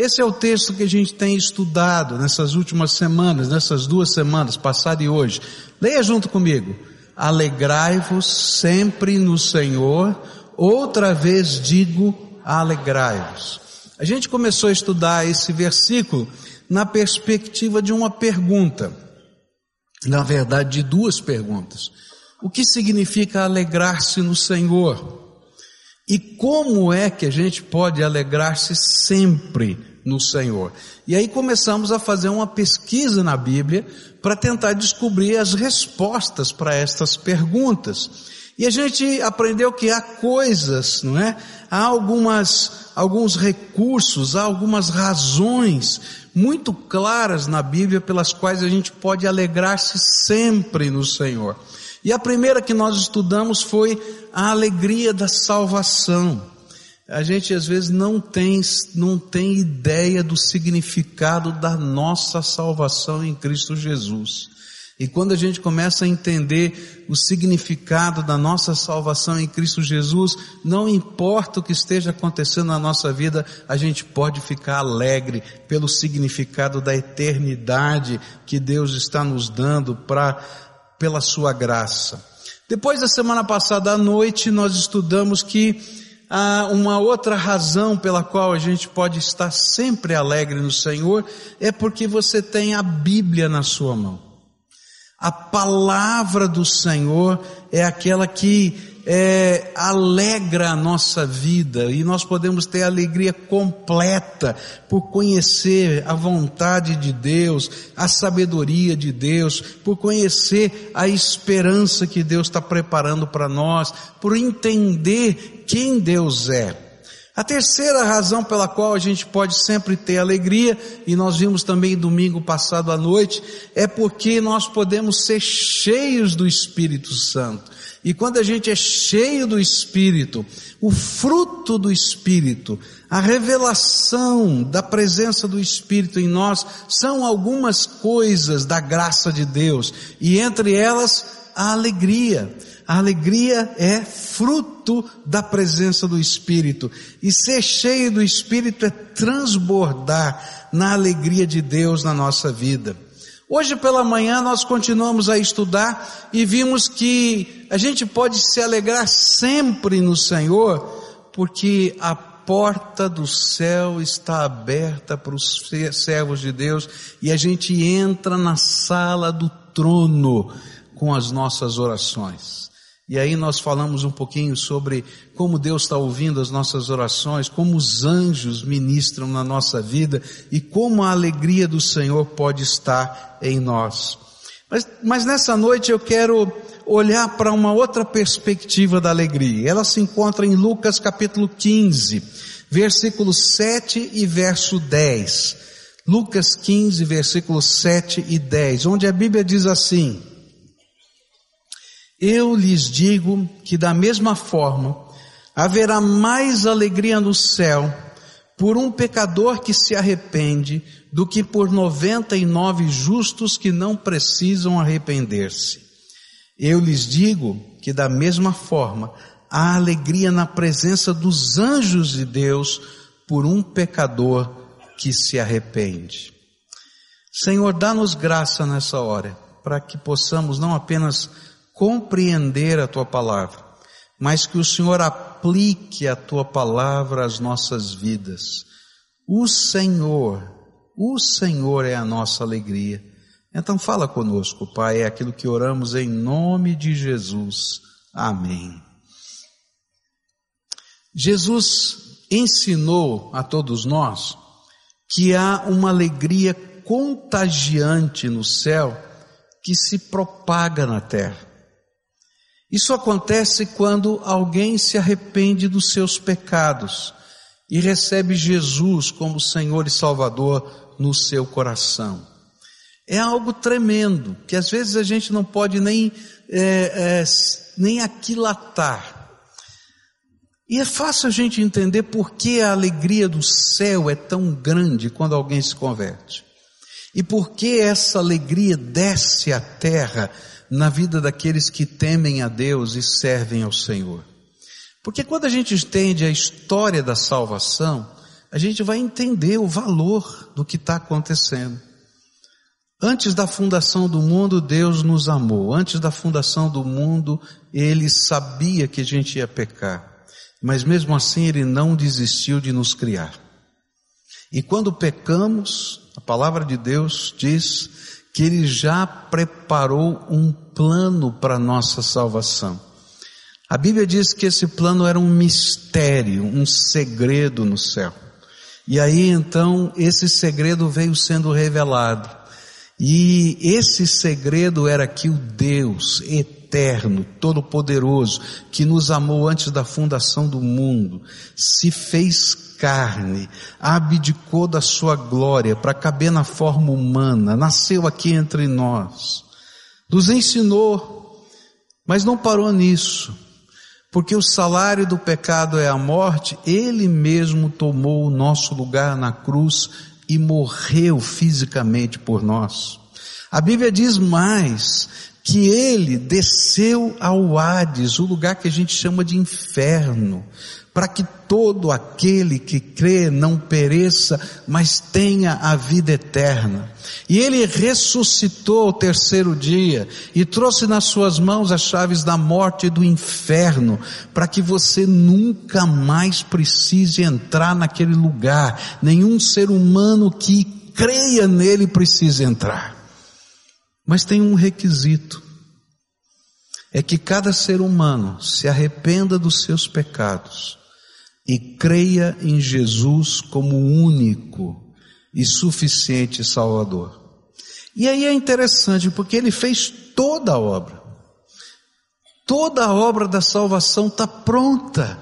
Esse é o texto que a gente tem estudado nessas últimas semanas, nessas duas semanas, passada e hoje. Leia junto comigo. Alegrai-vos sempre no Senhor. Outra vez digo, alegrai-vos. A gente começou a estudar esse versículo na perspectiva de uma pergunta. Na verdade, de duas perguntas. O que significa alegrar-se no Senhor? E como é que a gente pode alegrar-se sempre no Senhor? E aí começamos a fazer uma pesquisa na Bíblia para tentar descobrir as respostas para estas perguntas. E a gente aprendeu que há coisas, não é? Há algumas, alguns recursos, há algumas razões muito claras na Bíblia pelas quais a gente pode alegrar-se sempre no Senhor. E a primeira que nós estudamos foi a alegria da salvação. A gente às vezes não tem, não tem ideia do significado da nossa salvação em Cristo Jesus. E quando a gente começa a entender o significado da nossa salvação em Cristo Jesus, não importa o que esteja acontecendo na nossa vida, a gente pode ficar alegre pelo significado da eternidade que Deus está nos dando para pela sua graça. Depois da semana passada à noite, nós estudamos que uma outra razão pela qual a gente pode estar sempre alegre no Senhor é porque você tem a Bíblia na sua mão. A palavra do Senhor é aquela que é, alegra a nossa vida e nós podemos ter alegria completa por conhecer a vontade de Deus, a sabedoria de Deus, por conhecer a esperança que Deus está preparando para nós, por entender quem Deus é. A terceira razão pela qual a gente pode sempre ter alegria, e nós vimos também domingo passado à noite, é porque nós podemos ser cheios do Espírito Santo. E quando a gente é cheio do Espírito, o fruto do Espírito, a revelação da presença do Espírito em nós, são algumas coisas da graça de Deus, e entre elas, a alegria. A alegria é fruto da presença do Espírito. E ser cheio do Espírito é transbordar na alegria de Deus na nossa vida. Hoje pela manhã nós continuamos a estudar e vimos que a gente pode se alegrar sempre no Senhor, porque a porta do céu está aberta para os servos de Deus e a gente entra na sala do trono com as nossas orações. E aí nós falamos um pouquinho sobre como Deus está ouvindo as nossas orações, como os anjos ministram na nossa vida e como a alegria do Senhor pode estar em nós. Mas, mas nessa noite eu quero olhar para uma outra perspectiva da alegria. Ela se encontra em Lucas capítulo 15, versículo 7 e verso 10. Lucas 15, versículos 7 e 10, onde a Bíblia diz assim, eu lhes digo que da mesma forma haverá mais alegria no céu por um pecador que se arrepende do que por noventa e nove justos que não precisam arrepender-se. Eu lhes digo que da mesma forma há alegria na presença dos anjos de Deus por um pecador que se arrepende. Senhor, dá-nos graça nessa hora, para que possamos não apenas compreender a tua palavra, mas que o Senhor aplique a tua palavra às nossas vidas. O Senhor, o Senhor é a nossa alegria. Então fala conosco, Pai, é aquilo que oramos em nome de Jesus. Amém. Jesus ensinou a todos nós que há uma alegria contagiante no céu que se propaga na terra. Isso acontece quando alguém se arrepende dos seus pecados e recebe Jesus como Senhor e Salvador no seu coração. É algo tremendo, que às vezes a gente não pode nem, é, é, nem aquilatar. E é fácil a gente entender por que a alegria do céu é tão grande quando alguém se converte. E por que essa alegria desce à terra na vida daqueles que temem a Deus e servem ao Senhor. Porque quando a gente entende a história da salvação, a gente vai entender o valor do que está acontecendo. Antes da fundação do mundo, Deus nos amou. Antes da fundação do mundo, Ele sabia que a gente ia pecar. Mas mesmo assim, Ele não desistiu de nos criar. E quando pecamos, a palavra de Deus diz que Ele já preparou um plano para nossa salvação. A Bíblia diz que esse plano era um mistério, um segredo no céu. E aí então esse segredo veio sendo revelado. E esse segredo era que o Deus eterno, todo-poderoso, que nos amou antes da fundação do mundo, se fez carne, abdicou da sua glória para caber na forma humana, nasceu aqui entre nós, nos ensinou, mas não parou nisso, porque o salário do pecado é a morte, ele mesmo tomou o nosso lugar na cruz e morreu fisicamente por nós. A Bíblia diz mais que ele desceu ao Hades, o lugar que a gente chama de inferno, para que todo aquele que crê não pereça, mas tenha a vida eterna. E ele ressuscitou ao terceiro dia e trouxe nas suas mãos as chaves da morte e do inferno, para que você nunca mais precise entrar naquele lugar. Nenhum ser humano que creia nele precisa entrar. Mas tem um requisito é que cada ser humano se arrependa dos seus pecados e creia em Jesus como único e suficiente Salvador. E aí é interessante porque ele fez toda a obra. Toda a obra da salvação está pronta.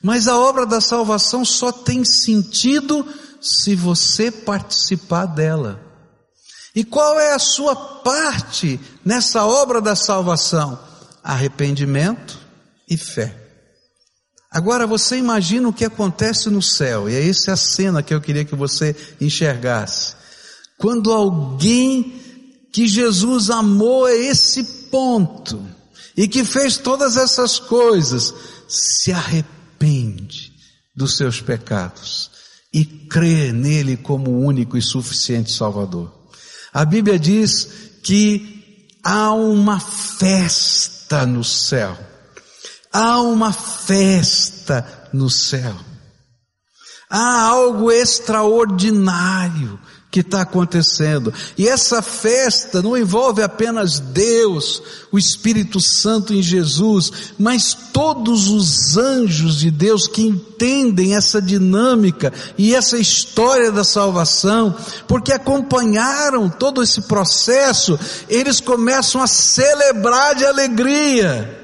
Mas a obra da salvação só tem sentido se você participar dela. E qual é a sua parte nessa obra da salvação? Arrependimento e fé. Agora você imagina o que acontece no céu, e é essa a cena que eu queria que você enxergasse. Quando alguém que Jesus amou a esse ponto, e que fez todas essas coisas, se arrepende dos seus pecados e crê nele como único e suficiente Salvador. A Bíblia diz que há uma festa no céu. Há uma festa no céu. Há algo extraordinário que está acontecendo. E essa festa não envolve apenas Deus, o Espírito Santo em Jesus, mas todos os anjos de Deus que entendem essa dinâmica e essa história da salvação, porque acompanharam todo esse processo, eles começam a celebrar de alegria.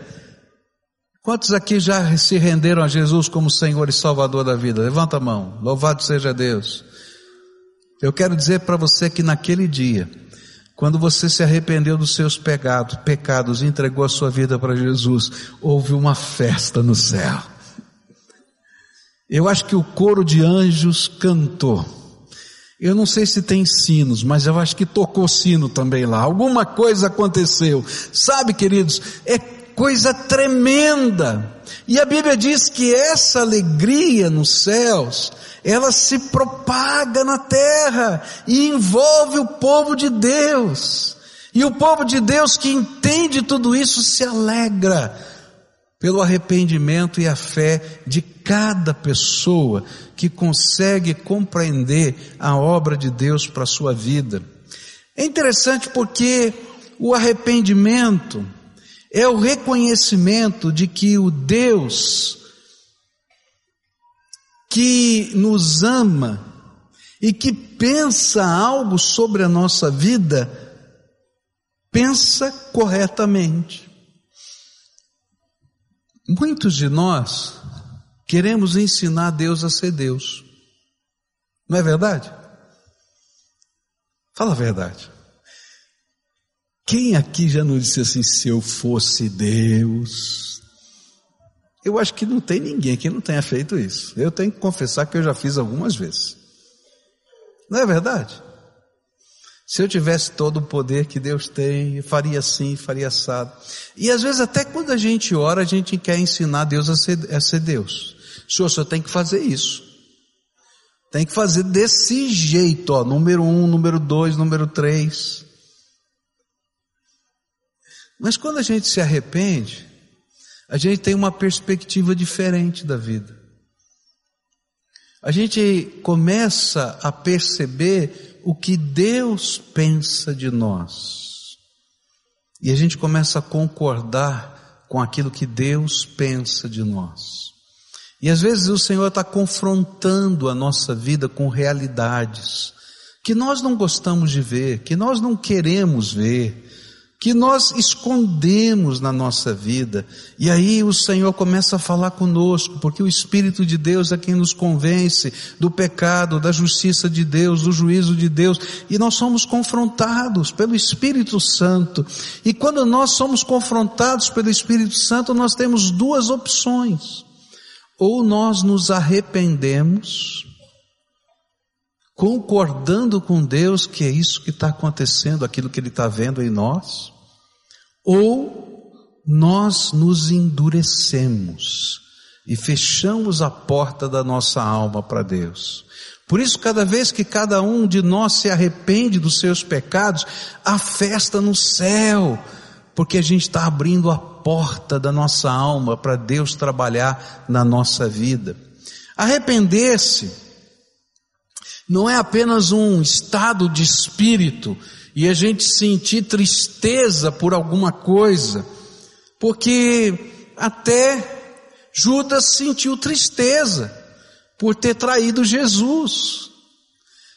Quantos aqui já se renderam a Jesus como Senhor e Salvador da vida? Levanta a mão. Louvado seja Deus. Eu quero dizer para você que naquele dia, quando você se arrependeu dos seus pecados, pecados entregou a sua vida para Jesus, houve uma festa no céu. Eu acho que o coro de anjos cantou. Eu não sei se tem sinos, mas eu acho que tocou sino também lá. Alguma coisa aconteceu. Sabe, queridos, é coisa tremenda. E a Bíblia diz que essa alegria nos céus, ela se propaga na terra e envolve o povo de Deus. E o povo de Deus que entende tudo isso se alegra pelo arrependimento e a fé de cada pessoa que consegue compreender a obra de Deus para a sua vida. É interessante porque o arrependimento, é o reconhecimento de que o Deus que nos ama e que pensa algo sobre a nossa vida, pensa corretamente. Muitos de nós queremos ensinar Deus a ser Deus. Não é verdade? Fala a verdade. Quem aqui já não disse assim, se eu fosse Deus? Eu acho que não tem ninguém que não tenha feito isso. Eu tenho que confessar que eu já fiz algumas vezes. Não é verdade? Se eu tivesse todo o poder que Deus tem, eu faria assim, faria assado. E às vezes até quando a gente ora, a gente quer ensinar Deus a ser, a ser Deus. Senhor, senhor tem que fazer isso. Tem que fazer desse jeito, ó, número um, número dois, número três. Mas quando a gente se arrepende, a gente tem uma perspectiva diferente da vida. A gente começa a perceber o que Deus pensa de nós. E a gente começa a concordar com aquilo que Deus pensa de nós. E às vezes o Senhor está confrontando a nossa vida com realidades que nós não gostamos de ver, que nós não queremos ver, que nós escondemos na nossa vida. E aí o Senhor começa a falar conosco, porque o Espírito de Deus é quem nos convence do pecado, da justiça de Deus, do juízo de Deus, e nós somos confrontados pelo Espírito Santo. E quando nós somos confrontados pelo Espírito Santo, nós temos duas opções. Ou nós nos arrependemos, concordando com Deus que é isso que está acontecendo, aquilo que Ele está vendo em nós, ou nós nos endurecemos e fechamos a porta da nossa alma para Deus. Por isso, cada vez que cada um de nós se arrepende dos seus pecados, há festa no céu, porque a gente está abrindo a porta da nossa alma para Deus trabalhar na nossa vida. Arrepender-se não é apenas um estado de espírito e a gente sentir tristeza por alguma coisa, porque até Judas sentiu tristeza por ter traído Jesus.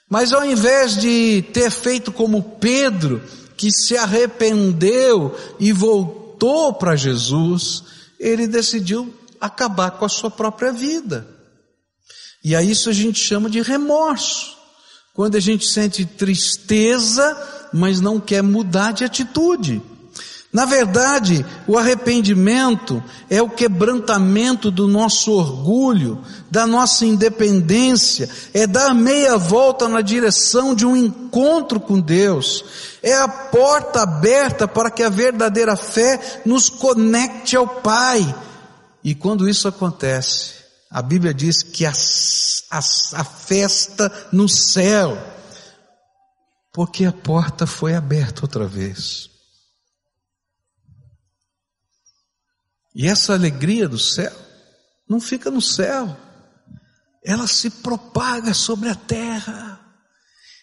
Mas ao invés de ter feito como Pedro, que se arrependeu e voltou para Jesus, ele decidiu acabar com a sua própria vida. E a isso a gente chama de remorso. Quando a gente sente tristeza mas não quer mudar de atitude. Na verdade, o arrependimento é o quebrantamento do nosso orgulho, da nossa independência, é dar meia volta na direção de um encontro com Deus, é a porta aberta para que a verdadeira fé nos conecte ao Pai. E quando isso acontece, a Bíblia diz que a, a, a festa no céu, porque a porta foi aberta outra vez. E essa alegria do céu não fica no céu, ela se propaga sobre a terra.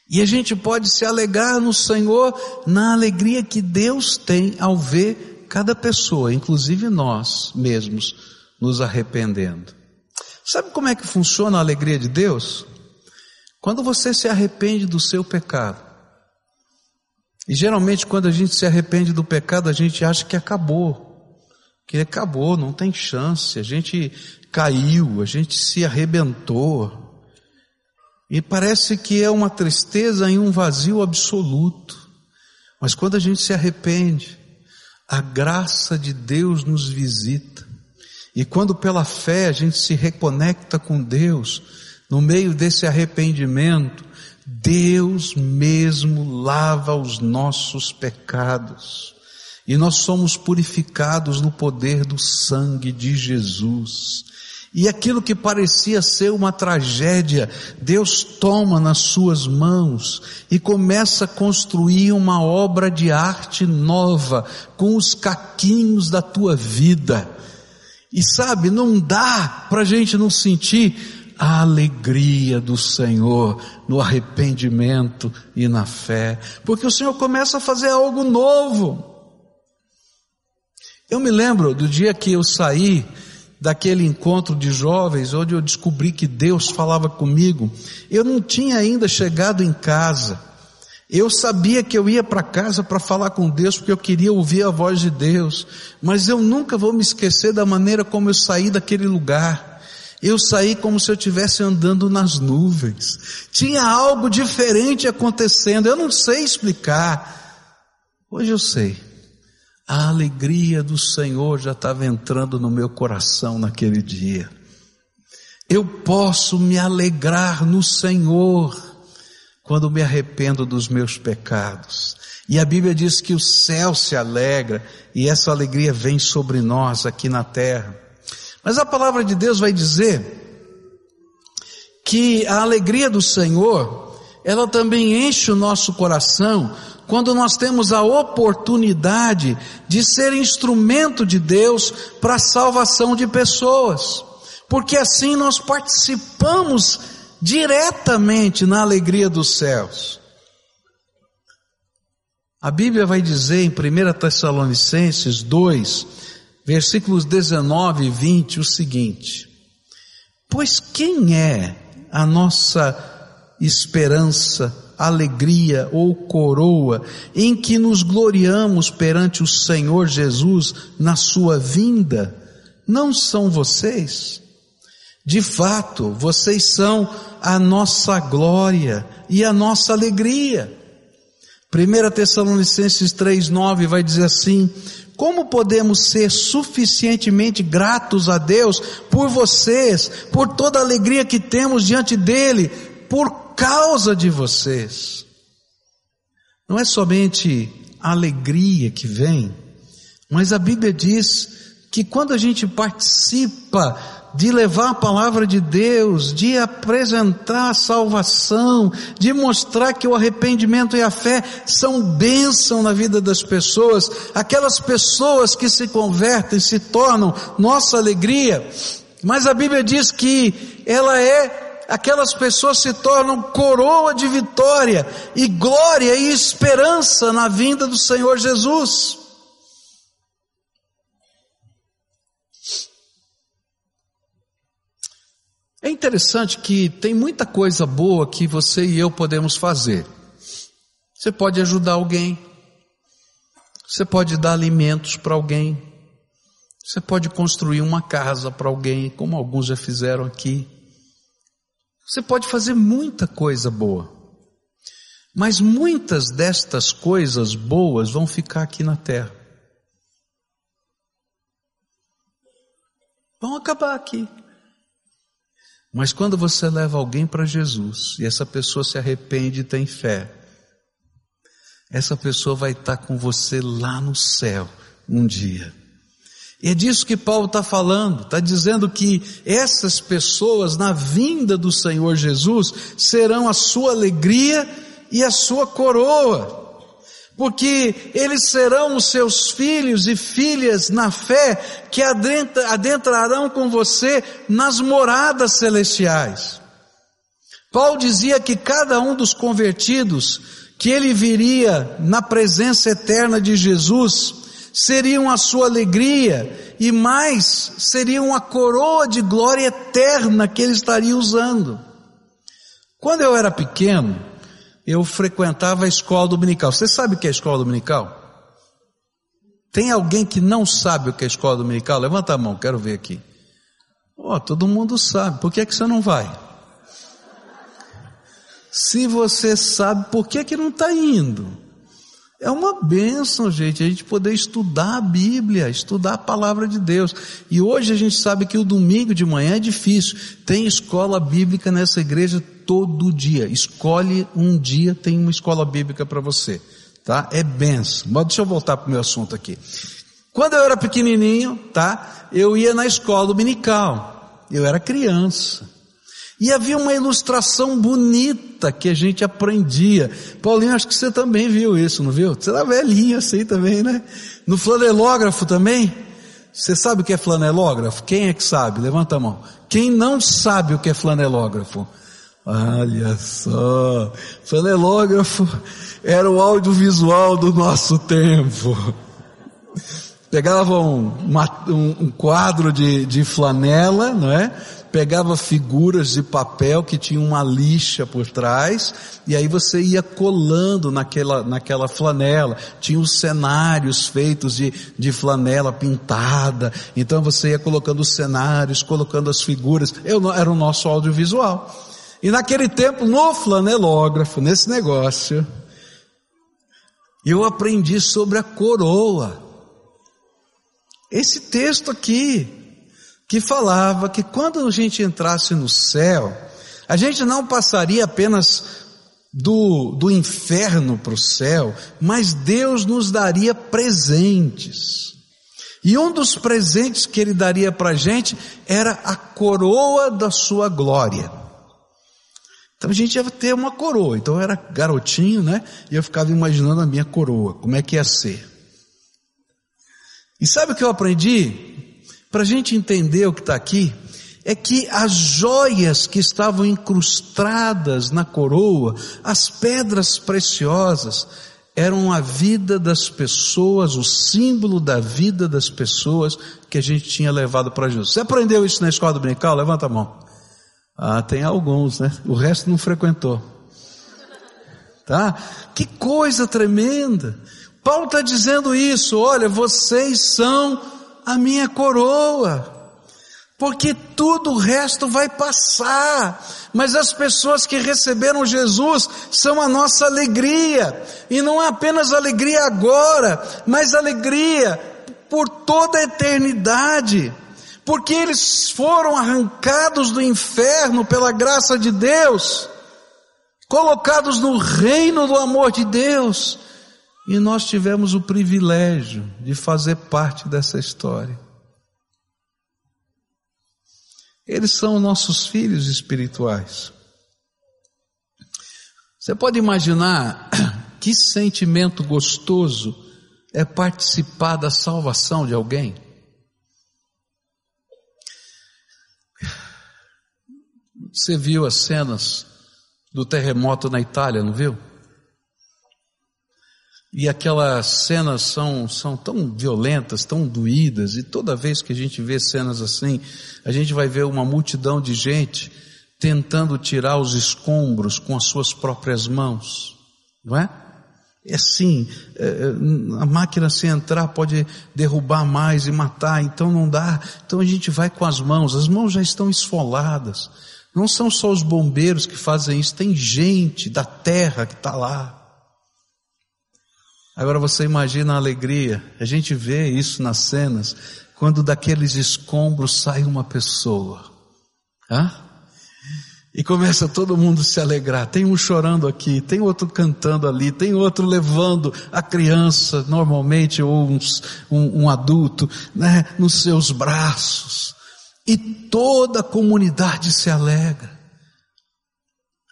E a gente pode se alegar no Senhor na alegria que Deus tem ao ver cada pessoa, inclusive nós mesmos, nos arrependendo. Sabe como é que funciona a alegria de Deus? Quando você se arrepende do seu pecado, e geralmente quando a gente se arrepende do pecado, a gente acha que acabou. Que acabou, não tem chance. A gente caiu, a gente se arrebentou. E parece que é uma tristeza em um vazio absoluto. Mas quando a gente se arrepende, a graça de Deus nos visita. E quando pela fé a gente se reconecta com Deus, no meio desse arrependimento, Deus mesmo lava os nossos pecados. E nós somos purificados no poder do sangue de Jesus. E aquilo que parecia ser uma tragédia, Deus toma nas suas mãos e começa a construir uma obra de arte nova com os caquinhos da tua vida. E sabe, não dá para a gente não sentir a alegria do Senhor no arrependimento e na fé, porque o Senhor começa a fazer algo novo. Eu me lembro do dia que eu saí daquele encontro de jovens, onde eu descobri que Deus falava comigo, eu não tinha ainda chegado em casa. Eu sabia que eu ia para casa para falar com Deus, porque eu queria ouvir a voz de Deus, mas eu nunca vou me esquecer da maneira como eu saí daquele lugar. Eu saí como se eu estivesse andando nas nuvens. Tinha algo diferente acontecendo. Eu não sei explicar. Hoje eu sei. A alegria do Senhor já estava entrando no meu coração naquele dia. Eu posso me alegrar no Senhor quando me arrependo dos meus pecados. E a Bíblia diz que o céu se alegra e essa alegria vem sobre nós aqui na terra. Mas a palavra de Deus vai dizer que a alegria do Senhor, ela também enche o nosso coração quando nós temos a oportunidade de ser instrumento de Deus para a salvação de pessoas, porque assim nós participamos diretamente na alegria dos céus. A Bíblia vai dizer em 1 Tessalonicenses 2, versículos 19 e 20 o seguinte: Pois quem é a nossa esperança, alegria ou coroa em que nos gloriamos perante o Senhor Jesus na sua vinda? Não são vocês? De fato, vocês são a nossa glória e a nossa alegria. 1 Tessalonicenses 3,9 vai dizer assim: como podemos ser suficientemente gratos a Deus por vocês, por toda a alegria que temos diante dEle, por causa de vocês? Não é somente a alegria que vem, mas a Bíblia diz que quando a gente participa de levar a palavra de Deus, de apresentar a salvação, de mostrar que o arrependimento e a fé são bênção na vida das pessoas, aquelas pessoas que se convertem se tornam nossa alegria, mas a Bíblia diz que ela é, aquelas pessoas se tornam coroa de vitória e glória e esperança na vinda do Senhor Jesus. Interessante que tem muita coisa boa que você e eu podemos fazer. Você pode ajudar alguém, você pode dar alimentos para alguém, você pode construir uma casa para alguém, como alguns já fizeram aqui. Você pode fazer muita coisa boa. Mas muitas destas coisas boas vão ficar aqui na terra. Vão acabar aqui. Mas quando você leva alguém para Jesus e essa pessoa se arrepende e tem fé, essa pessoa vai estar com você lá no céu um dia. E é disso que Paulo está falando, está dizendo que essas pessoas na vinda do Senhor Jesus serão a sua alegria e a sua coroa porque eles serão os seus filhos e filhas na fé que adentrarão com você nas moradas celestiais. Paulo dizia que cada um dos convertidos, que ele viria na presença eterna de Jesus, seriam a sua alegria e mais seriam a coroa de glória eterna que ele estaria usando. Quando eu era pequeno, eu frequentava a escola dominical. Você sabe o que é escola dominical? Tem alguém que não sabe o que é escola dominical? Levanta a mão, quero ver aqui. Ó, oh, todo mundo sabe. Por que é que você não vai? Se você sabe, por que é que não está indo? É uma bênção, gente, a gente poder estudar a Bíblia, estudar a palavra de Deus. E hoje a gente sabe que o domingo de manhã é difícil. Tem escola bíblica nessa igreja todo dia. Escolhe um dia, tem uma escola bíblica para você. Tá? É benção. Mas deixa eu voltar para o meu assunto aqui. Quando eu era pequenininho, tá? Eu ia na escola dominical. Eu era criança. E havia uma ilustração bonita que a gente aprendia. Paulinho, acho que você também viu isso, não viu? Você era velhinho assim também, né? No flanelógrafo também. Você sabe o que é flanelógrafo? Quem é que sabe? Levanta a mão. Quem não sabe o que é flanelógrafo? Olha só, flanelógrafo era o audiovisual do nosso tempo. Pegavam um, um, um, quadro de, de flanela, não é? pegava figuras de papel que tinha uma lixa por trás, e aí você ia colando naquela, naquela flanela. Tinha os cenários feitos de, de flanela pintada, então você ia colocando os cenários, colocando as figuras. Eu, era o nosso audiovisual. E naquele tempo, no flanelógrafo, nesse negócio, eu aprendi sobre a coroa. Esse texto aqui, que falava que quando a gente entrasse no céu, a gente não passaria apenas do, do inferno para o céu, mas Deus nos daria presentes. E um dos presentes que Ele daria para a gente era a coroa da sua glória. Então a gente ia ter uma coroa. Então eu era garotinho, né? E eu ficava imaginando a minha coroa, como é que ia ser. E sabe o que eu aprendi? Para a gente entender o que está aqui, é que as joias que estavam incrustadas na coroa, as pedras preciosas, eram a vida das pessoas, o símbolo da vida das pessoas que a gente tinha levado para Jesus. Você aprendeu isso na escola dominical? Levanta a mão. Ah, tem alguns, né? O resto não frequentou. Tá? Que coisa tremenda. Paulo está dizendo isso, olha, vocês são a minha coroa porque tudo o resto vai passar. Mas as pessoas que receberam Jesus são a nossa alegria, e não é apenas alegria agora, mas alegria por toda a eternidade, porque eles foram arrancados do inferno pela graça de Deus, colocados no reino do amor de Deus, e nós tivemos o privilégio de fazer parte dessa história. Eles são nossos filhos espirituais. Você pode imaginar que sentimento gostoso é participar da salvação de alguém? Você viu as cenas do terremoto na Itália, não viu? E aquelas cenas são, são tão violentas, tão doídas, e toda vez que a gente vê cenas assim, a gente vai ver uma multidão de gente tentando tirar os escombros com as suas próprias mãos, não é? É assim, é, é, a máquina se entrar pode derrubar mais e matar, então não dá. Então a gente vai com as mãos, as mãos já estão esfoladas. Não são só os bombeiros que fazem isso, tem gente da terra que está lá. Agora você imagina a alegria, a gente vê isso nas cenas, quando daqueles escombros sai uma pessoa. Hã? E começa todo mundo se alegrar. Tem um chorando aqui, tem outro cantando ali, tem outro levando a criança, normalmente, ou um, um, um adulto, né, nos seus braços. E toda a comunidade se alegra.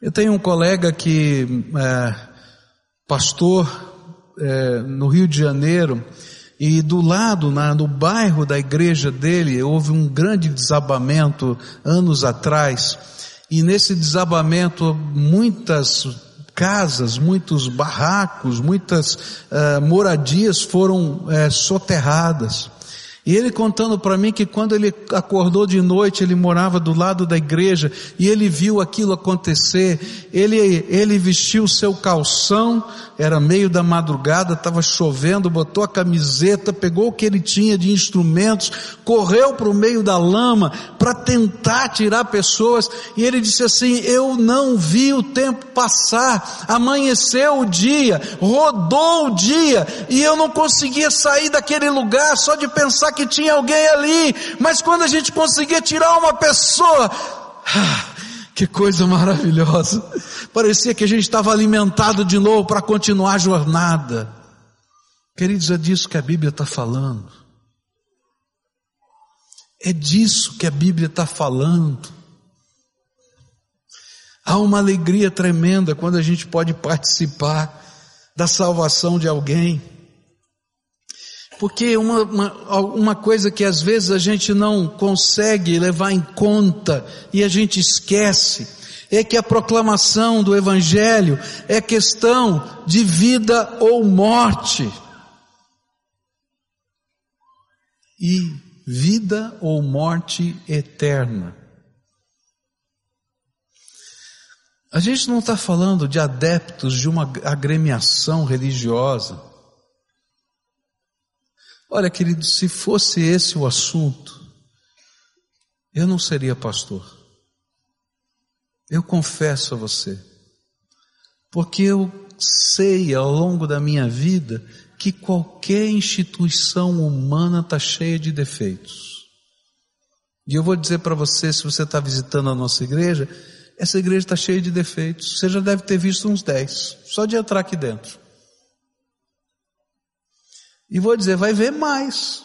Eu tenho um colega que, é, pastor, é, no Rio de Janeiro, e do lado, na, no bairro da igreja dele, houve um grande desabamento anos atrás, e nesse desabamento muitas casas, muitos barracos, muitas uh, moradias foram uh, soterradas. E ele contando para mim que quando ele acordou de noite, ele morava do lado da igreja e ele viu aquilo acontecer. Ele, ele vestiu seu calção, era meio da madrugada, estava chovendo, botou a camiseta, pegou o que ele tinha de instrumentos, correu para o meio da lama para tentar tirar pessoas. E ele disse assim: Eu não vi o tempo passar, amanheceu o dia, rodou o dia e eu não conseguia sair daquele lugar só de pensar que tinha alguém ali, mas quando a gente conseguia tirar uma pessoa, ah, que coisa maravilhosa. Parecia que a gente estava alimentado de novo para continuar a jornada. Queridos, é disso que a Bíblia está falando. É disso que a Bíblia está falando. Há uma alegria tremenda quando a gente pode participar da salvação de alguém. Porque uma, uma, uma coisa que às vezes a gente não consegue levar em conta e a gente esquece, é que a proclamação do Evangelho é questão de vida ou morte. E vida ou morte eterna. A gente não está falando de adeptos de uma agremiação religiosa. Olha, querido, se fosse esse o assunto, eu não seria pastor. Eu confesso a você. Porque eu sei ao longo da minha vida que qualquer instituição humana está cheia de defeitos. E eu vou dizer para você, se você está visitando a nossa igreja, essa igreja está cheia de defeitos. Você já deve ter visto uns 10, só de entrar aqui dentro. E vou dizer, vai ver mais.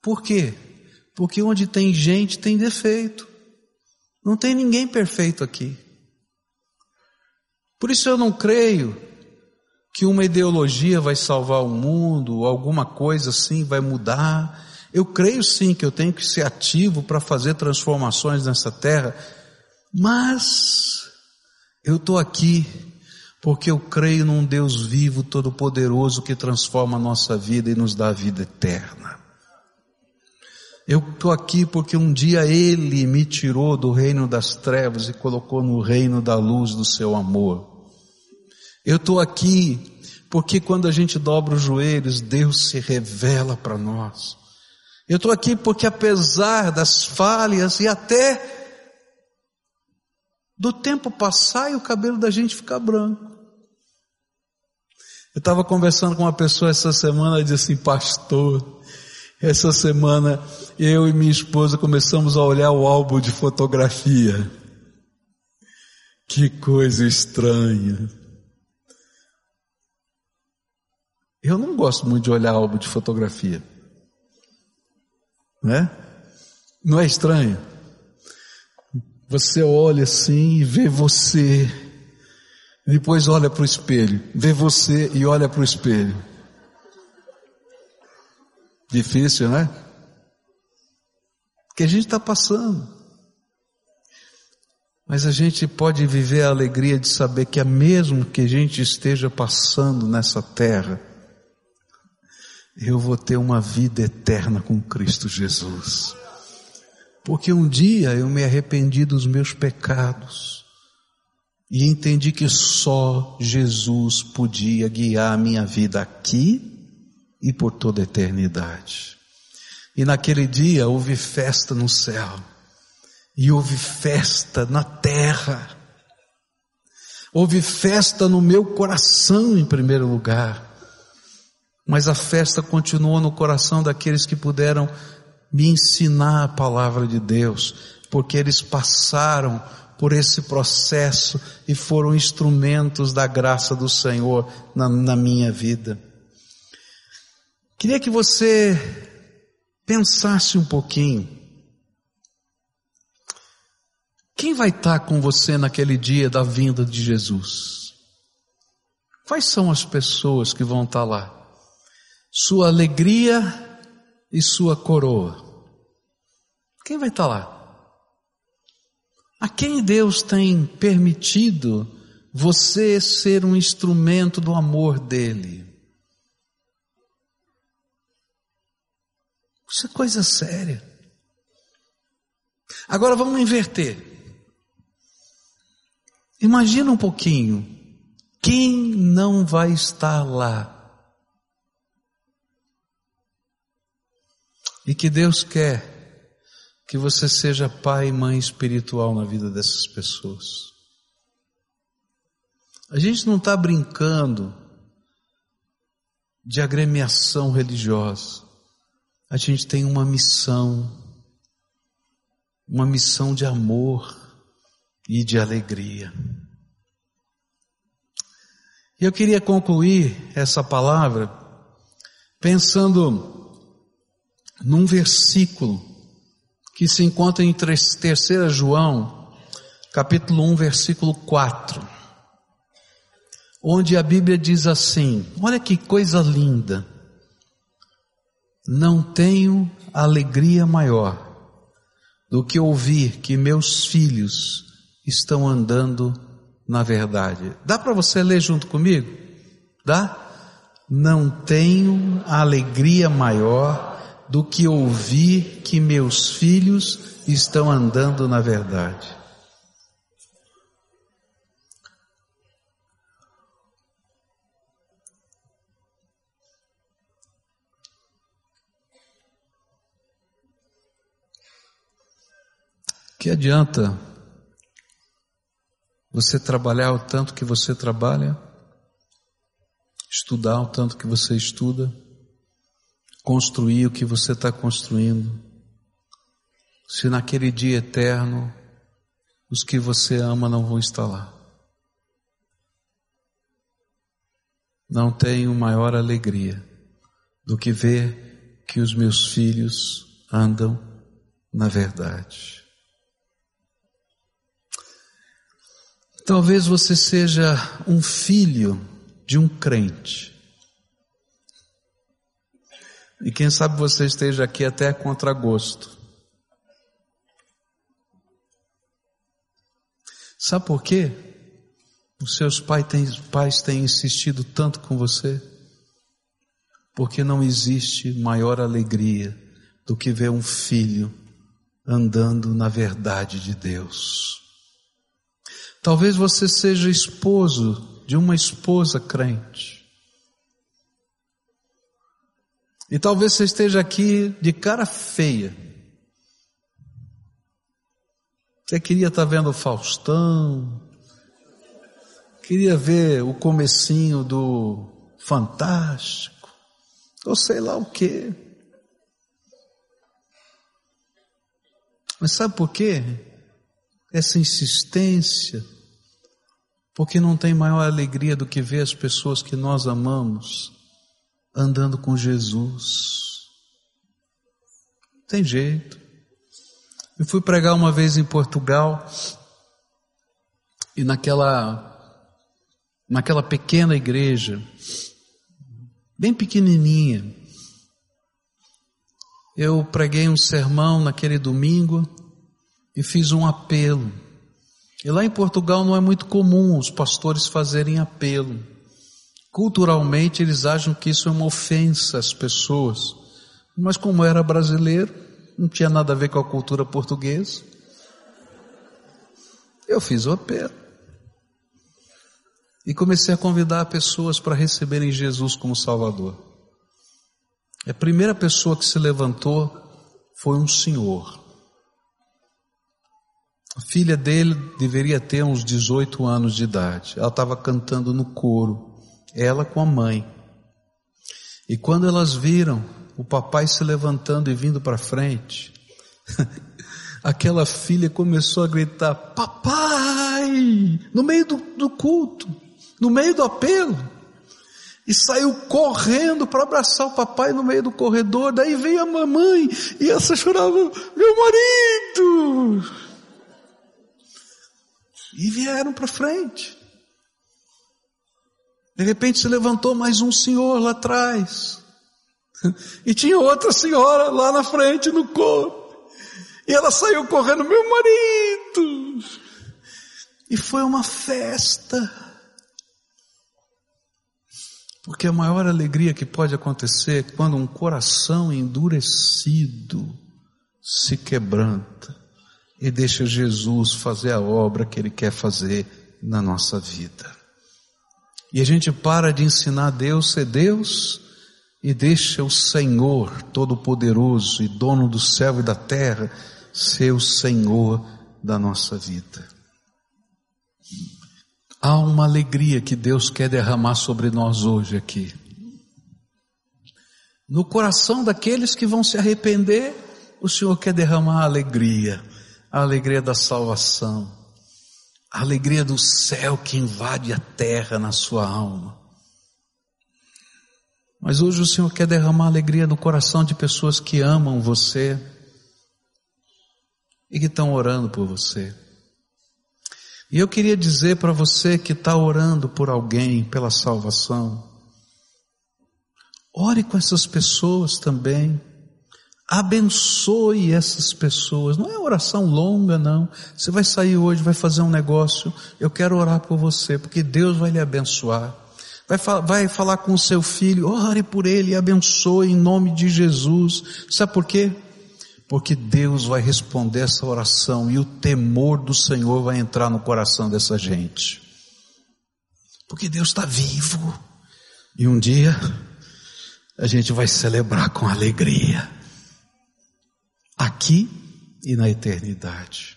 Por quê? Porque onde tem gente tem defeito. Não tem ninguém perfeito aqui. Por isso eu não creio que uma ideologia vai salvar o mundo, alguma coisa assim vai mudar. Eu creio sim que eu tenho que ser ativo para fazer transformações nessa terra, mas eu estou aqui porque eu creio num Deus vivo, todo-poderoso, que transforma a nossa vida e nos dá a vida eterna. Eu estou aqui porque um dia Ele me tirou do reino das trevas e colocou no reino da luz do seu amor. Eu estou aqui porque quando a gente dobra os joelhos, Deus se revela para nós. Eu estou aqui porque apesar das falhas e até do tempo passar e o cabelo da gente ficar branco. Eu estava conversando com uma pessoa essa semana e disse assim, pastor, essa semana eu e minha esposa começamos a olhar o álbum de fotografia. Que coisa estranha. Eu não gosto muito de olhar álbum de fotografia. Né? Não é estranho? Você olha assim e vê você. Depois olha para o espelho. Vê você e olha para o espelho. Difícil, né? Que a gente está passando. Mas a gente pode viver a alegria de saber que é mesmo que a gente esteja passando nessa terra, eu vou ter uma vida eterna com Cristo Jesus. Porque um dia eu me arrependi dos meus pecados e entendi que só Jesus podia guiar a minha vida aqui e por toda a eternidade. E naquele dia houve festa no céu, e houve festa na terra, houve festa no meu coração em primeiro lugar, mas a festa continuou no coração daqueles que puderam me ensinar a palavra de Deus, porque eles passaram por esse processo e foram instrumentos da graça do Senhor na, na minha vida. Queria que você pensasse um pouquinho. Quem vai estar com você naquele dia da vinda de Jesus? Quais são as pessoas que vão estar lá? Sua alegria e sua coroa. Quem vai estar lá? A quem Deus tem permitido você ser um instrumento do amor dele? Isso é coisa séria. Agora vamos inverter. Imagina um pouquinho. Quem não vai estar lá? E que Deus quer que você seja pai e mãe espiritual na vida dessas pessoas. A gente não está brincando de agremiação religiosa a gente tem uma missão, uma missão de amor e de alegria. E eu queria concluir essa palavra pensando num versículo que se encontra em 3 João, capítulo 1, versículo 4, onde a Bíblia diz assim: olha que coisa linda. Não tenho alegria maior do que ouvir que meus filhos estão andando na verdade. Dá para você ler junto comigo? Dá? Não tenho alegria maior do que ouvir que meus filhos estão andando na verdade. Que adianta você trabalhar o tanto que você trabalha, estudar o tanto que você estuda, construir o que você está construindo, se naquele dia eterno os que você ama não vão estar lá. Não tenho maior alegria do que ver que os meus filhos andam na verdade. Talvez você seja um filho de um crente. E quem sabe você esteja aqui até a contragosto. Sabe por quê? Os seus pais têm, pais têm insistido tanto com você? Porque não existe maior alegria do que ver um filho andando na verdade de Deus. Talvez você seja esposo de uma esposa crente. E talvez você esteja aqui de cara feia. Você queria estar vendo o Faustão, queria ver o comecinho do Fantástico, ou sei lá o quê. Mas sabe por quê? Essa insistência, porque não tem maior alegria do que ver as pessoas que nós amamos andando com Jesus. Tem jeito. Eu fui pregar uma vez em Portugal e naquela naquela pequena igreja, bem pequenininha, eu preguei um sermão naquele domingo e fiz um apelo. E lá em Portugal não é muito comum os pastores fazerem apelo. Culturalmente eles acham que isso é uma ofensa às pessoas. Mas como era brasileiro, não tinha nada a ver com a cultura portuguesa. Eu fiz o apelo. E comecei a convidar pessoas para receberem Jesus como Salvador. A primeira pessoa que se levantou foi um senhor. A filha dele deveria ter uns 18 anos de idade. Ela estava cantando no coro, ela com a mãe. E quando elas viram o papai se levantando e vindo para frente, aquela filha começou a gritar: Papai! No meio do, do culto, no meio do apelo. E saiu correndo para abraçar o papai no meio do corredor. Daí veio a mamãe e essa chorava: Meu marido! E vieram para frente. De repente se levantou mais um senhor lá atrás. E tinha outra senhora lá na frente no corpo. E ela saiu correndo, meu marido. E foi uma festa. Porque a maior alegria que pode acontecer é quando um coração endurecido se quebranta e deixa Jesus fazer a obra que Ele quer fazer na nossa vida. E a gente para de ensinar Deus ser Deus e deixa o Senhor Todo-Poderoso e dono do céu e da terra ser o Senhor da nossa vida. Há uma alegria que Deus quer derramar sobre nós hoje aqui. No coração daqueles que vão se arrepender, o Senhor quer derramar a alegria, a alegria da salvação, a alegria do céu que invade a terra na sua alma. Mas hoje o Senhor quer derramar alegria no coração de pessoas que amam você e que estão orando por você. E eu queria dizer para você que está orando por alguém pela salvação, ore com essas pessoas também. Abençoe essas pessoas. Não é oração longa, não. Você vai sair hoje, vai fazer um negócio. Eu quero orar por você, porque Deus vai lhe abençoar. Vai, vai falar com o seu filho, ore por ele e abençoe em nome de Jesus. Sabe por quê? Porque Deus vai responder essa oração e o temor do Senhor vai entrar no coração dessa gente. Porque Deus está vivo. E um dia a gente vai celebrar com alegria. Aqui e na eternidade.